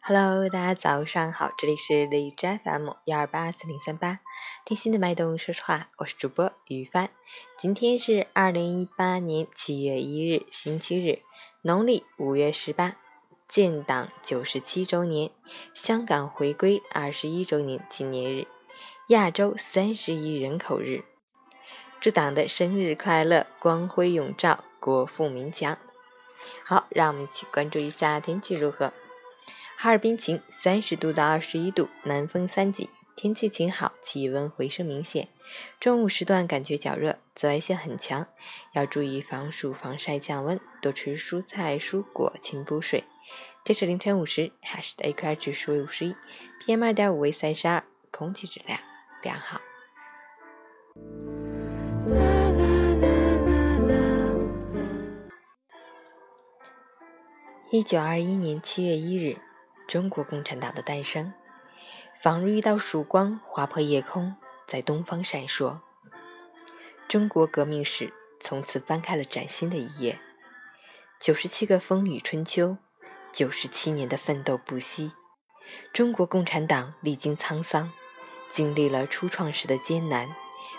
Hello，大家早上好，这里是荔枝 FM 幺二八四零三八，听心的脉动，说实话，我是主播于帆。今天是二零一八年七月一日，星期日，农历五月十八，建党九十七周年，香港回归二十一周年纪念日，亚洲三十亿人口日。祝党的生日快乐，光辉永照，国富民强。好，让我们一起关注一下天气如何。哈尔滨晴，三十度到二十一度，南风三级，天气晴好，气温回升明显。中午时段感觉较热，紫外线很强，要注意防暑防晒降温，多吃蔬菜蔬果，勤补水。截止凌晨五时，海市的 AQI 指数为五十一，PM 二点五为三十二，空气质量良好。一九二一年七月一日。中国共产党的诞生，仿如一道曙光划破夜空，在东方闪烁。中国革命史从此翻开了崭新的一页。九十七个风雨春秋，九十七年的奋斗不息。中国共产党历经沧桑，经历了初创时的艰难，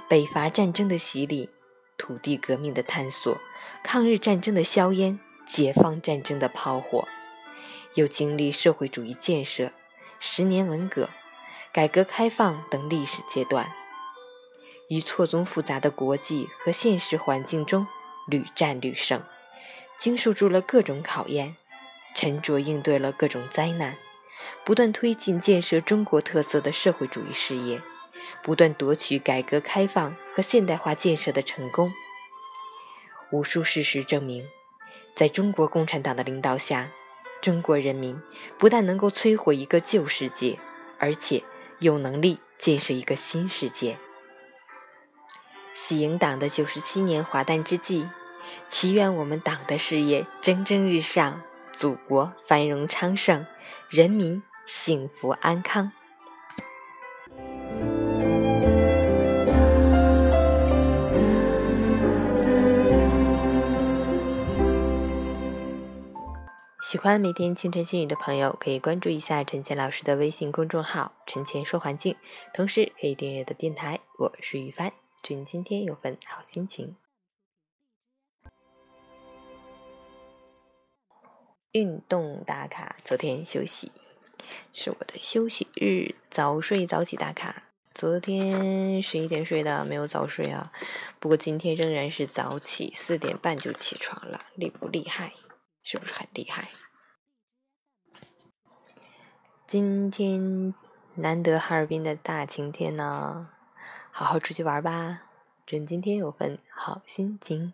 北伐战争的洗礼，土地革命的探索，抗日战争的硝烟，解放战争的炮火。又经历社会主义建设、十年文革、改革开放等历史阶段，于错综复杂的国际和现实环境中屡战屡胜，经受住了各种考验，沉着应对了各种灾难，不断推进建设中国特色的社会主义事业，不断夺取改革开放和现代化建设的成功。无数事实证明，在中国共产党的领导下。中国人民不但能够摧毁一个旧世界，而且有能力建设一个新世界。喜迎党的九十七年华诞之际，祈愿我们党的事业蒸蒸日上，祖国繁荣昌盛，人民幸福安康。喜欢每天清晨心语的朋友，可以关注一下陈倩老师的微信公众号“陈倩说环境”，同时可以订阅的电台。我是雨帆，祝你今天有份好心情。运动打卡，昨天休息，是我的休息日，早睡早起打卡。昨天十一点睡的，没有早睡啊。不过今天仍然是早起，四点半就起床了，厉不厉害？是不是很厉害？今天难得哈尔滨的大晴天呢，好好出去玩吧，祝今天有份好心情。